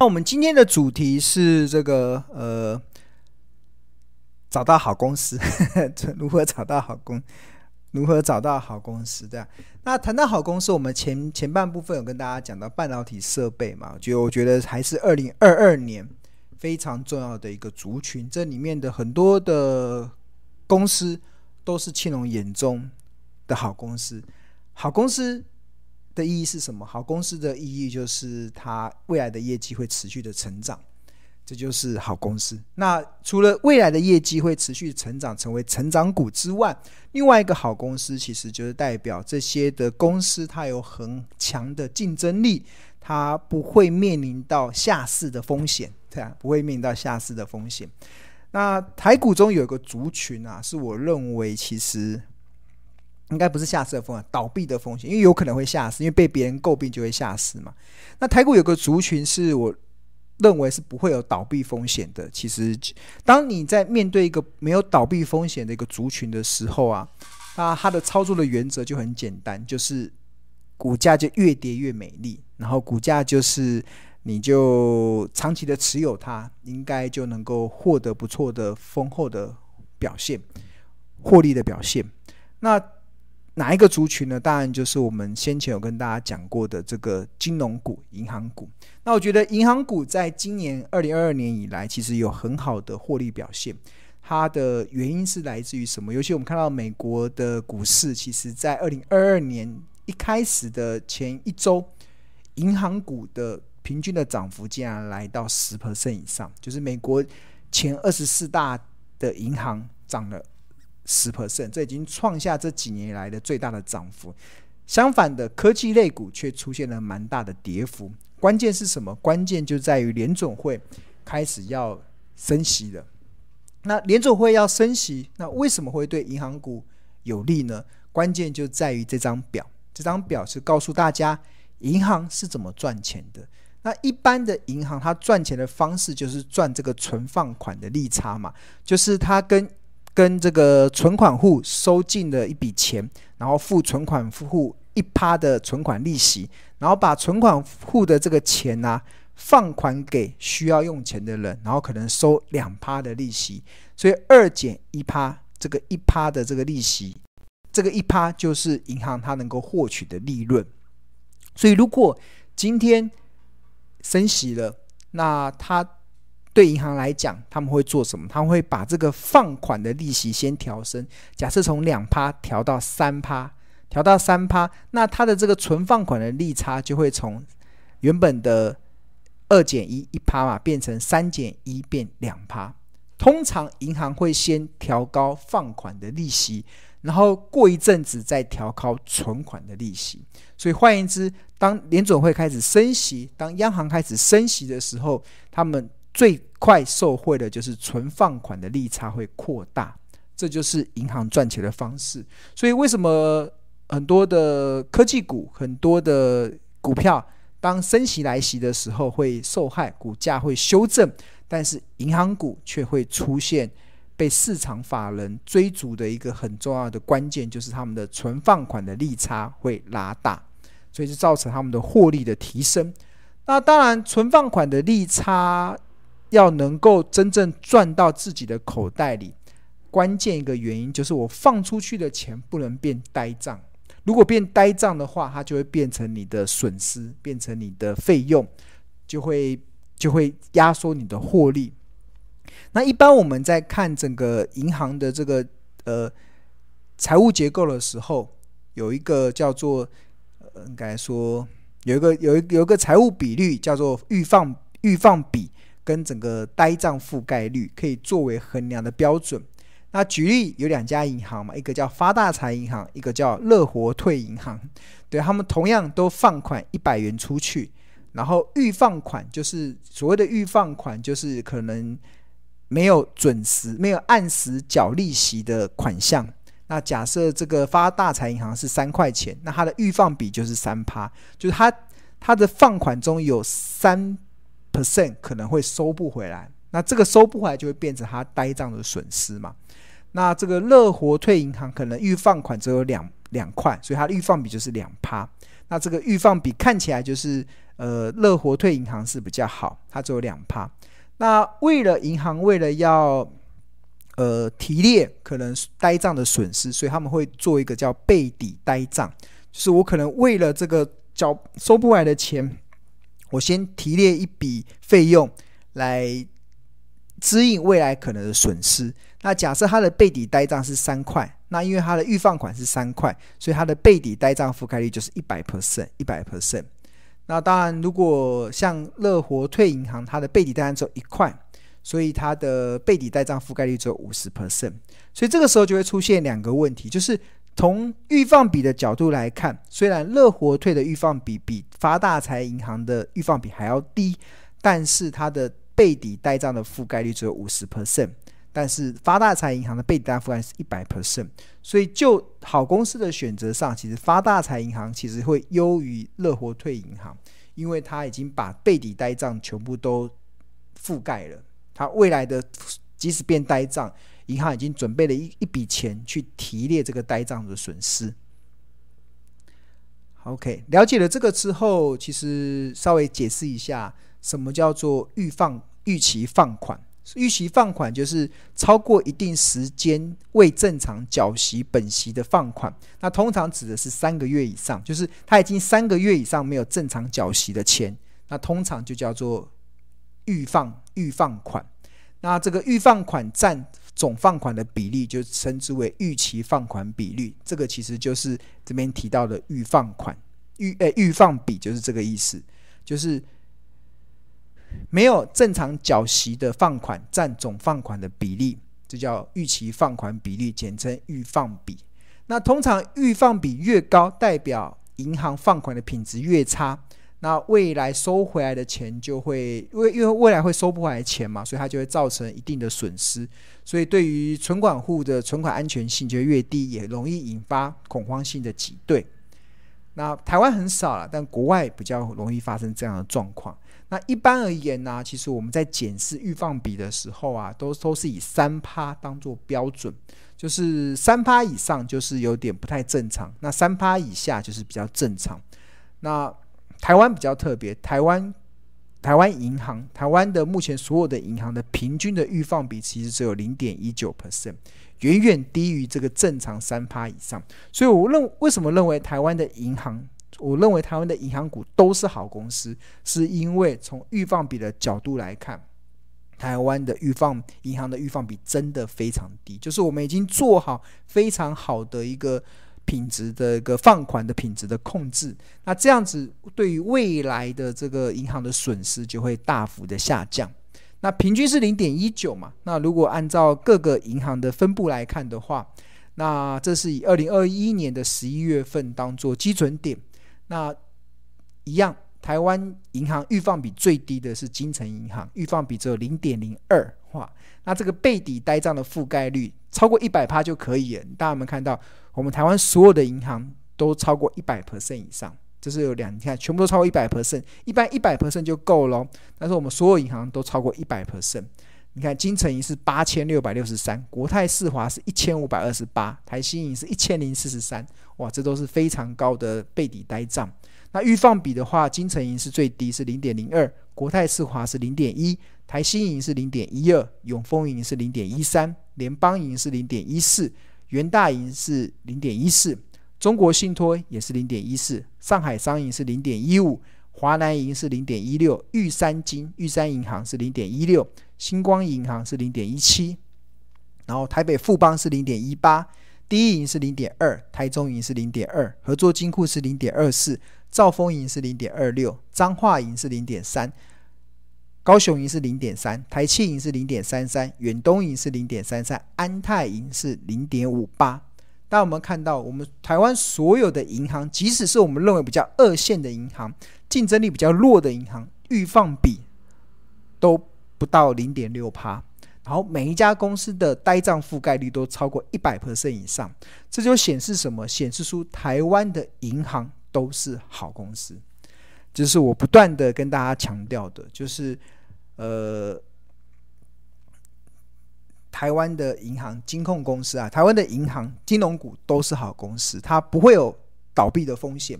那我们今天的主题是这个呃，找到好公司，如何找到好公，如何找到好公司？这样。那谈到好公司，我们前前半部分有跟大家讲到半导体设备嘛，就我觉得还是二零二二年非常重要的一个族群。这里面的很多的公司都是庆隆眼中的好公司。好公司。的意义是什么？好公司的意义就是它未来的业绩会持续的成长，这就是好公司。那除了未来的业绩会持续成长，成为成长股之外，另外一个好公司其实就是代表这些的公司它有很强的竞争力，它不会面临到下市的风险，对啊，不会面临到下市的风险。那台股中有一个族群啊，是我认为其实。应该不是下市的风险，倒闭的风险，因为有可能会下市，因为被别人诟病就会下市嘛。那台股有个族群是我认为是不会有倒闭风险的。其实，当你在面对一个没有倒闭风险的一个族群的时候啊，那它的操作的原则就很简单，就是股价就越跌越美丽，然后股价就是你就长期的持有它，应该就能够获得不错的丰厚的表现，获利的表现。那哪一个族群呢？当然就是我们先前有跟大家讲过的这个金融股、银行股。那我觉得银行股在今年二零二二年以来，其实有很好的获利表现。它的原因是来自于什么？尤其我们看到美国的股市，其实在二零二二年一开始的前一周，银行股的平均的涨幅竟然来到十 percent 以上，就是美国前二十四大的银行涨了。十 percent，这已经创下这几年以来的最大的涨幅。相反的，科技类股却出现了蛮大的跌幅。关键是什么？关键就在于联准会开始要升息了。那联准会要升息，那为什么会对银行股有利呢？关键就在于这张表。这张表是告诉大家银行是怎么赚钱的。那一般的银行，它赚钱的方式就是赚这个存放款的利差嘛，就是它跟跟这个存款户收进了一笔钱，然后付存款户一趴的存款利息，然后把存款户的这个钱呢、放款给需要用钱的人，然后可能收两趴的利息，所以二减一趴，这个一趴的这个利息，这个一趴就是银行它能够获取的利润。所以如果今天升息了，那它。对银行来讲，他们会做什么？他们会把这个放款的利息先调升，假设从两趴调到三趴，调到三趴，那它的这个存放款的利差就会从原本的二减一一趴嘛，变成三减一变两趴。通常银行会先调高放款的利息，然后过一阵子再调高存款的利息。所以换言之，当联准会开始升息，当央行开始升息的时候，他们最快受惠的就是存放款的利差会扩大，这就是银行赚钱的方式。所以为什么很多的科技股、很多的股票，当升息来袭的时候会受害，股价会修正，但是银行股却会出现被市场法人追逐的一个很重要的关键，就是他们的存放款的利差会拉大，所以就造成他们的获利的提升。那当然，存放款的利差。要能够真正赚到自己的口袋里，关键一个原因就是我放出去的钱不能变呆账。如果变呆账的话，它就会变成你的损失，变成你的费用，就会就会压缩你的获利。那一般我们在看整个银行的这个呃财务结构的时候，有一个叫做呃应该说有一个有一有一个财务比率叫做预放预放比。跟整个呆账覆盖率可以作为衡量的标准。那举例有两家银行嘛，一个叫发大财银行，一个叫乐活退银行。对，他们同样都放款一百元出去，然后预放款就是所谓的预放款，就是可能没有准时、没有按时缴利息的款项。那假设这个发大财银行是三块钱，那它的预放比就是三趴，就是它它的放款中有三。Percent 可能会收不回来，那这个收不回来就会变成他呆账的损失嘛。那这个乐活退银行可能预放款只有两两块，所以它的预放比就是两趴。那这个预放比看起来就是呃，乐活退银行是比较好，它只有两趴。那为了银行为了要呃提列可能呆账的损失，所以他们会做一个叫备抵呆账，就是我可能为了这个缴收不来的钱，我先提列一笔费用来支应未来可能的损失。那假设它的备抵呆账是三块，那因为它的预放款是三块，所以它的备抵呆账覆盖率就是一百 percent，一百 percent。那当然，如果像乐活退银行，它的备抵呆账只有一块，所以它的备抵呆账覆盖率只有五十 percent。所以这个时候就会出现两个问题，就是从预放比的角度来看，虽然乐活退的预放比比发大财银行的预放比还要低，但是它的备抵呆账的覆盖率只有五十 percent。但是发大财银行的备抵呆覆盖是一百 percent，所以就好公司的选择上，其实发大财银行其实会优于乐活退银行，因为它已经把备抵呆账全部都覆盖了，它未来的即使变呆账，银行已经准备了一一笔钱去提列这个呆账的损失。OK，了解了这个之后，其实稍微解释一下什么叫做预放预期放款。预期放款就是超过一定时间未正常缴息本息的放款，那通常指的是三个月以上，就是他已经三个月以上没有正常缴息的钱，那通常就叫做预放预放款。那这个预放款占总放款的比例就称之为预期放款比率，这个其实就是这边提到的预放款预诶预放比就是这个意思，就是。没有正常缴息的放款占总放款的比例，这叫预期放款比率，简称预放比。那通常预放比越高，代表银行放款的品质越差，那未来收回来的钱就会，因为因为未来会收不回来钱嘛，所以它就会造成一定的损失。所以对于存款户的存款安全性就越低，也容易引发恐慌性的挤兑。那台湾很少了，但国外比较容易发生这样的状况。那一般而言呢、其实我们在检视预放比的时候啊，都都是以三趴当做标准，就是三趴以上就是有点不太正常，那三趴以下就是比较正常。那台湾比较特别，台湾台湾银行，台湾的目前所有的银行的平均的预放比其实只有零点一九 percent，远远低于这个正常三趴以上。所以我认为什么认为台湾的银行？我认为台湾的银行股都是好公司，是因为从预放比的角度来看，台湾的预放银行的预放比真的非常低，就是我们已经做好非常好的一个品质的一个放款的品质的控制，那这样子对于未来的这个银行的损失就会大幅的下降。那平均是零点一九嘛，那如果按照各个银行的分布来看的话，那这是以二零二一年的十一月份当做基准点。那一样，台湾银行预放比最低的是金城银行，预放比只有零点零二。哇，那这个备抵呆账的覆盖率超过一百趴就可以了。大家有没有看到，我们台湾所有的银行都超过一百 percent 以上，这是有两，你看全部都超过一百 percent，一般一百 percent 就够了。但是我们所有银行都超过一百 percent。你看金城银是八千六百六十三，国泰世华是一千五百二十八，台新银是一千零四十三，哇，这都是非常高的备抵呆账。那预放比的话，金城银是最低是零点零二，国泰世华是零点一，台新银是零点一二，永丰银是零点一三，联邦银是零点一四，元大银是零点一四，中国信托也是零点一四，上海商银是零点一五，华南银是零点一六，玉山金玉山银行是零点一六。星光银行是零点一七，然后台北富邦是零点一八，第一银是零点二，台中银是零点二，合作金库是零点二四，兆丰银是零点二六，彰化银是零点三，高雄银是零点三，台企银是零点三三，远东银是零点三三，安泰银是零点五八。当我们看到，我们台湾所有的银行，即使是我们认为比较二线的银行，竞争力比较弱的银行，预放比都不到零点六趴，然后每一家公司的呆账覆盖率都超过一百 percent 以上，这就显示什么？显示出台湾的银行都是好公司，这是我不断的跟大家强调的，就是呃，台湾的银行、金控公司啊，台湾的银行、金融股都是好公司，它不会有倒闭的风险。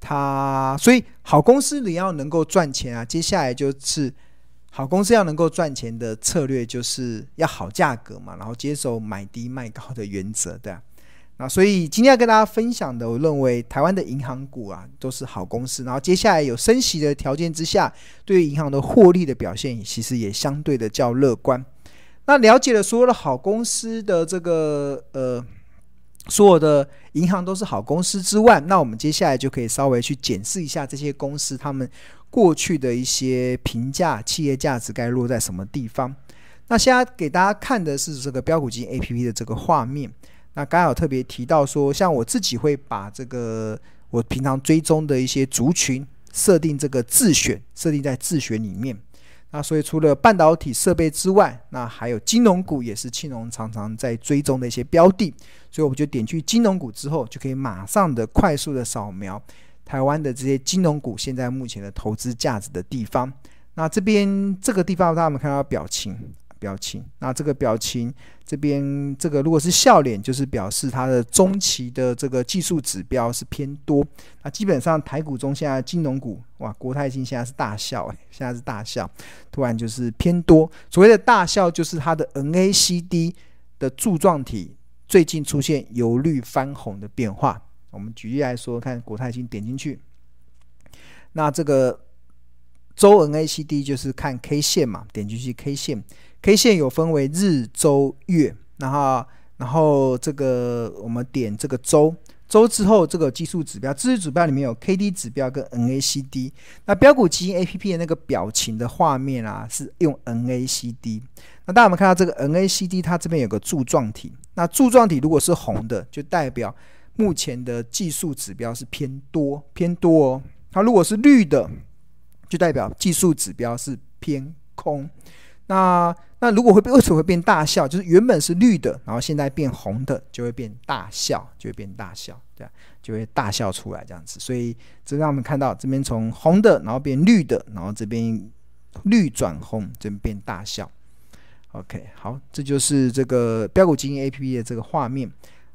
它所以好公司你要能够赚钱啊，接下来就是好公司要能够赚钱的策略就是要好价格嘛，然后接受买低卖高的原则，对啊。那所以今天要跟大家分享的，我认为台湾的银行股啊都是好公司，然后接下来有升息的条件之下，对于银行的获利的表现，其实也相对的较乐观。那了解了所有的好公司的这个呃，所有的银行都是好公司之外，那我们接下来就可以稍微去检视一下这些公司他们过去的一些评价，企业价值该落在什么地方。那现在给大家看的是这个标股金 APP 的这个画面。那刚好特别提到说，像我自己会把这个我平常追踪的一些族群设定这个自选，设定在自选里面。那所以除了半导体设备之外，那还有金融股也是庆隆常常在追踪的一些标的。所以我们就点去金融股之后，就可以马上的快速的扫描台湾的这些金融股现在目前的投资价值的地方。那这边这个地方，大家有没有看到表情？表情，那这个表情这边这个如果是笑脸，就是表示它的中期的这个技术指标是偏多。那基本上台股中现在金融股，哇，国泰金现在是大笑，哎，现在是大笑，突然就是偏多。所谓的大笑，就是它的 NACD 的柱状体最近出现由绿翻红的变化。我们举例来说，看国泰金点进去，那这个周 NACD 就是看 K 线嘛，点进去 K 线。K 线有分为日、周、月，然后，然后这个我们点这个周，周之后这个技术指标，技术指标里面有 KD 指标跟 NACD。那标股基金 APP 的那个表情的画面啊，是用 NACD。那大家有没有看到这个 NACD？它这边有个柱状体。那柱状体如果是红的，就代表目前的技术指标是偏多，偏多哦。它如果是绿的，就代表技术指标是偏空。那那如果会变，为什么会变大笑？就是原本是绿的，然后现在变红的，就会变大笑，就会变大笑，对，就会大笑出来这样子。所以这让我们看到这边从红的，然后变绿的，然后这边绿转红，这边变大笑。OK，好，这就是这个标股基金 APP 的这个画面。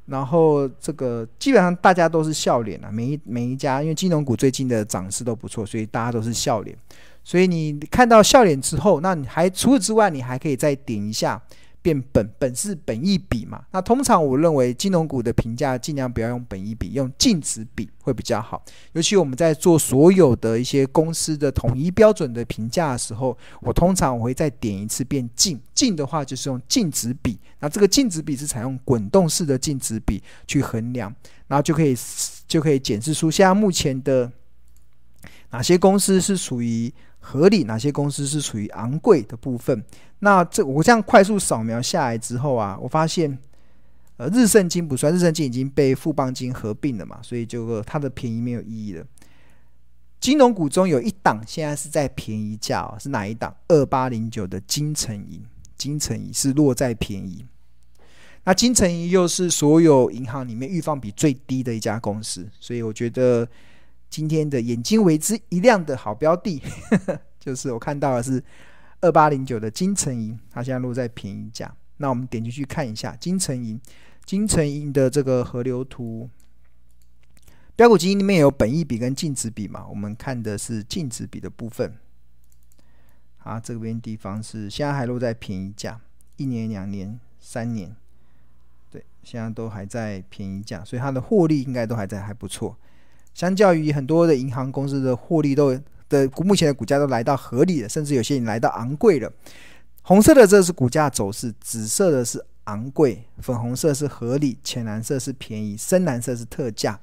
然后这个基本上大家都是笑脸啊，每一每一家，因为金融股最近的涨势都不错，所以大家都是笑脸。所以你看到笑脸之后，那你还除此之外，你还可以再点一下变本，本是本意比嘛？那通常我认为金融股的评价尽量不要用本意比，用净值比会比较好。尤其我们在做所有的一些公司的统一标准的评价的时候，我通常我会再点一次变净，净的话就是用净值比。那这个净值比是采用滚动式的净值比去衡量，然后就可以就可以检视出现在目前的哪些公司是属于。合理，哪些公司是处于昂贵的部分？那这我这样快速扫描下来之后啊，我发现，呃，日盛金不算，日盛金已经被富邦金合并了嘛，所以就它的便宜没有意义了。金融股中有一档现在是在便宜价哦，是哪一档？二八零九的金城银，金城银是落在便宜。那金城银又是所有银行里面预放比最低的一家公司，所以我觉得。今天的眼睛为之一亮的好标的，就是我看到的是二八零九的金城银，它现在落在便宜价。那我们点进去看一下金城银，金城银的这个河流图，标股基金里面有本益比跟净值比嘛？我们看的是净值比的部分。啊，这边地方是现在还落在便宜价，一年、两年、三年，对，现在都还在便宜价，所以它的获利应该都还在还不错。相较于很多的银行公司的获利都的目前的股价都来到合理的，甚至有些已经来到昂贵了。红色的这是股价走势，紫色的是昂贵，粉红色是合理，浅蓝色是便宜，深蓝色是特价。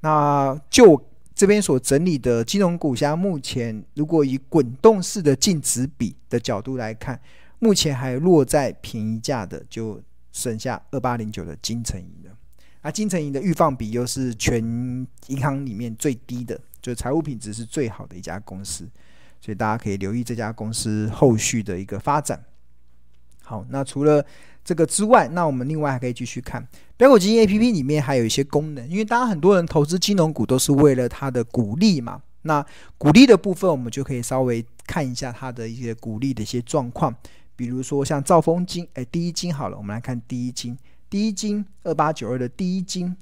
那就这边所整理的金融股，像目前如果以滚动式的净值比的角度来看，目前还落在便宜价的，就剩下二八零九的金城银。那金城银的预放比又是全银行里面最低的，就是财务品质是最好的一家公司，所以大家可以留意这家公司后续的一个发展。好，那除了这个之外，那我们另外还可以继续看飙股基金 APP 里面还有一些功能，因为大家很多人投资金融股都是为了它的股利嘛。那股利的部分，我们就可以稍微看一下它的一些股利的一些状况，比如说像兆丰金，哎，第一金好了，我们来看第一金。第一金二八九二的第一金，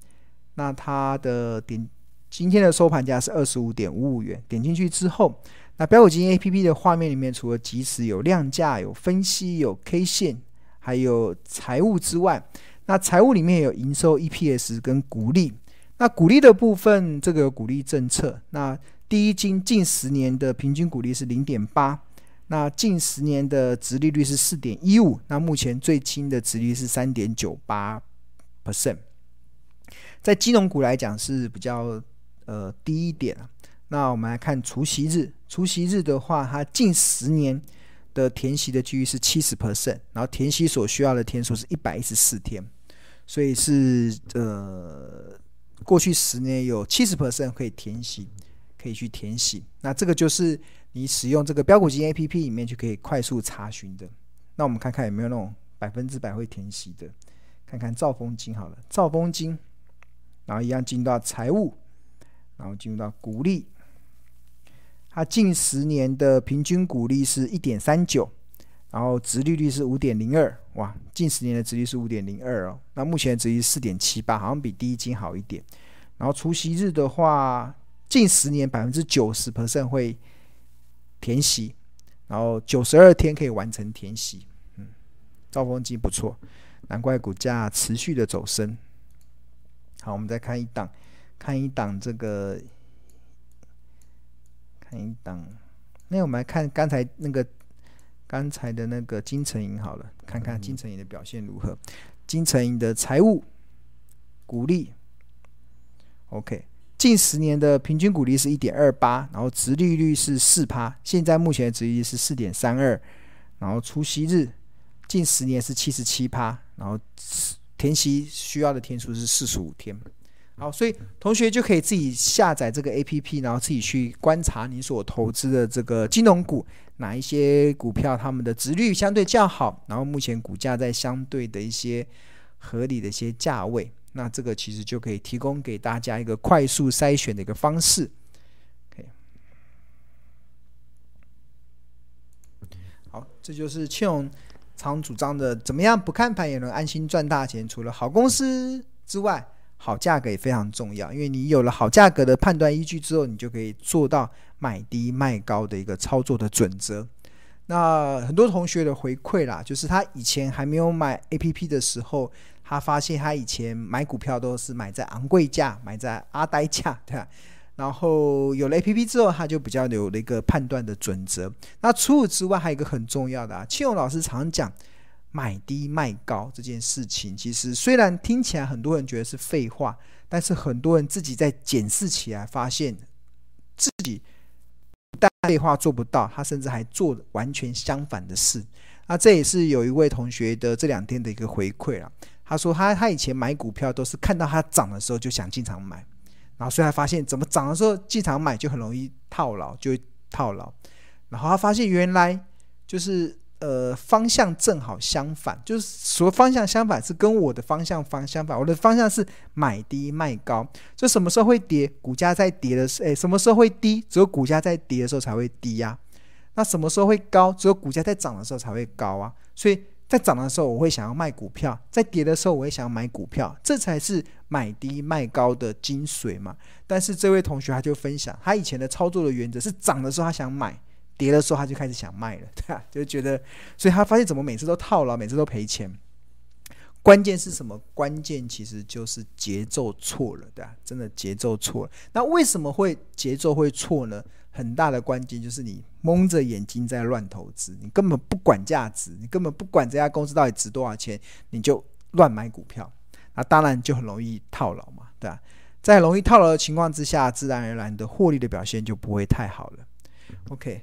那它的点今天的收盘价是二十五点五五元。点进去之后，那标股金 A P P 的画面里面，除了即时有量价、有分析、有 K 线，还有财务之外，那财务里面有营收、E P S 跟股利。那股利的部分，这个有股利政策。那第一金近十年的平均股利是零点八，那近十年的殖利率是四点一五，那目前最轻的殖利率是三点九八 percent，在金融股来讲是比较呃低一点。那我们来看除息日，除息日的话，它近十年的填息的几率是七十 percent，然后填息所需要的天数是一百一十四天，所以是呃过去十年有七十 percent 可以填息。可以去填息，那这个就是你使用这个标股金 A P P 里面就可以快速查询的。那我们看看有没有那种百分之百会填息的，看看兆丰金好了，兆丰金，然后一样进入到财务，然后进入到股利，它近十年的平均股利是一点三九，然后殖利率是五点零二，哇，近十年的殖利率是五点零二哦，那目前的殖利率四点七八，好像比第一金好一点。然后除息日的话。近十年百分之九十 percent 会填息，然后九十二天可以完成填息。嗯，兆丰金不错，难怪股价持续的走升。好，我们再看一档，看一档这个，看一档。那我们来看刚才那个刚才的那个金城银好了，看看金城银的表现如何。金城银的财务股利，OK。近十年的平均股利是一点二八，然后殖利率是四趴，现在目前的殖利率是四点三二，然后除息日近十年是七十七趴，然后填息需要的天数是四十五天。好，所以同学就可以自己下载这个 APP，然后自己去观察你所投资的这个金融股哪一些股票，它们的殖利率相对较好，然后目前股价在相对的一些合理的一些价位。那这个其实就可以提供给大家一个快速筛选的一个方式。好，这就是庆荣常主张的，怎么样不看盘也能安心赚大钱？除了好公司之外，好价格也非常重要。因为你有了好价格的判断依据之后，你就可以做到买低卖高的一个操作的准则。那很多同学的回馈啦，就是他以前还没有买 APP 的时候。他发现他以前买股票都是买在昂贵价，买在阿呆价，对吧？然后有了 APP 之后，他就比较有了一个判断的准则。那除此之外，还有一个很重要的啊，庆勇老师常讲买低卖高这件事情，其实虽然听起来很多人觉得是废话，但是很多人自己在检视起来，发现自己不但废话做不到，他甚至还做完全相反的事。那这也是有一位同学的这两天的一个回馈啊。他说他他以前买股票都是看到它涨的时候就想进场买，然后所以他发现怎么涨的时候进场买就很容易套牢，就会套牢。然后他发现原来就是呃方向正好相反，就是说方向相反是跟我的方向方相反，我的方向是买低卖高。就什么时候会跌？股价在跌的时候，诶，什么时候会低？只有股价在跌的时候才会低呀。那什么时候会高？只有股价在涨的时候才会高啊。所以。在涨的时候，我会想要卖股票；在跌的时候，我会想要买股票。这才是买低卖高的精髓嘛。但是这位同学他就分享，他以前的操作的原则是：涨的时候他想买，跌的时候他就开始想卖了，对吧？就觉得，所以他发现怎么每次都套牢，每次都赔钱。关键是什么？关键其实就是节奏错了，对吧？真的节奏错了。那为什么会节奏会错呢？很大的关键就是你蒙着眼睛在乱投资，你根本不管价值，你根本不管这家公司到底值多少钱，你就乱买股票，那当然就很容易套牢嘛，对吧？在容易套牢的情况之下，自然而然的获利的表现就不会太好了。OK，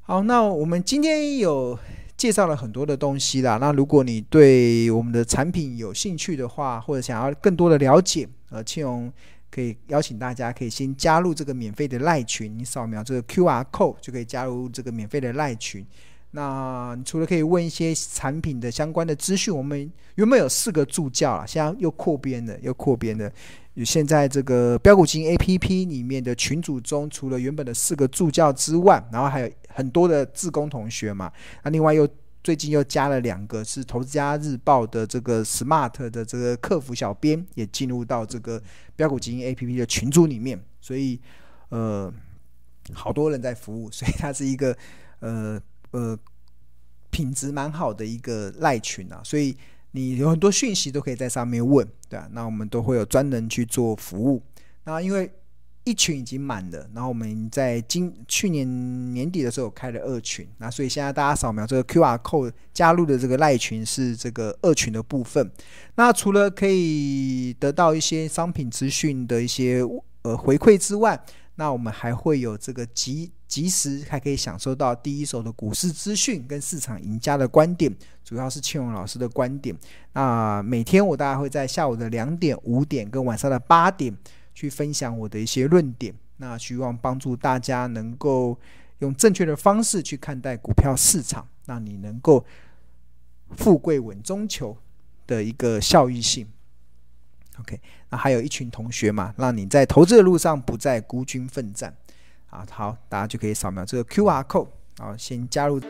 好，那我们今天有介绍了很多的东西啦。那如果你对我们的产品有兴趣的话，或者想要更多的了解，呃，庆荣。可以邀请大家，可以先加入这个免费的赖群。你扫描这个 QR code 就可以加入这个免费的赖群。那除了可以问一些产品的相关的资讯，我们原本有四个助教啊，现在又扩编了，又扩编了。现在这个标股金 APP 里面的群组中，除了原本的四个助教之外，然后还有很多的自工同学嘛。那另外又最近又加了两个是《投资家日报》的这个 Smart 的这个客服小编，也进入到这个标股基金 APP 的群组里面，所以呃，好多人在服务，所以它是一个呃呃品质蛮好的一个赖群啊，所以你有很多讯息都可以在上面问，对啊，那我们都会有专人去做服务，那因为。一群已经满了，然后我们在今去年年底的时候开了二群，那所以现在大家扫描这个 QR code 加入的这个赖群是这个二群的部分。那除了可以得到一些商品资讯的一些呃回馈之外，那我们还会有这个及及时还可以享受到第一手的股市资讯跟市场赢家的观点，主要是庆荣老师的观点。那每天我大概会在下午的两点、五点跟晚上的八点。去分享我的一些论点，那希望帮助大家能够用正确的方式去看待股票市场，让你能够富贵稳中求的一个效益性。OK，那还有一群同学嘛，让你在投资的路上不再孤军奋战。啊，好，大家就可以扫描这个 QR code，好，先加入。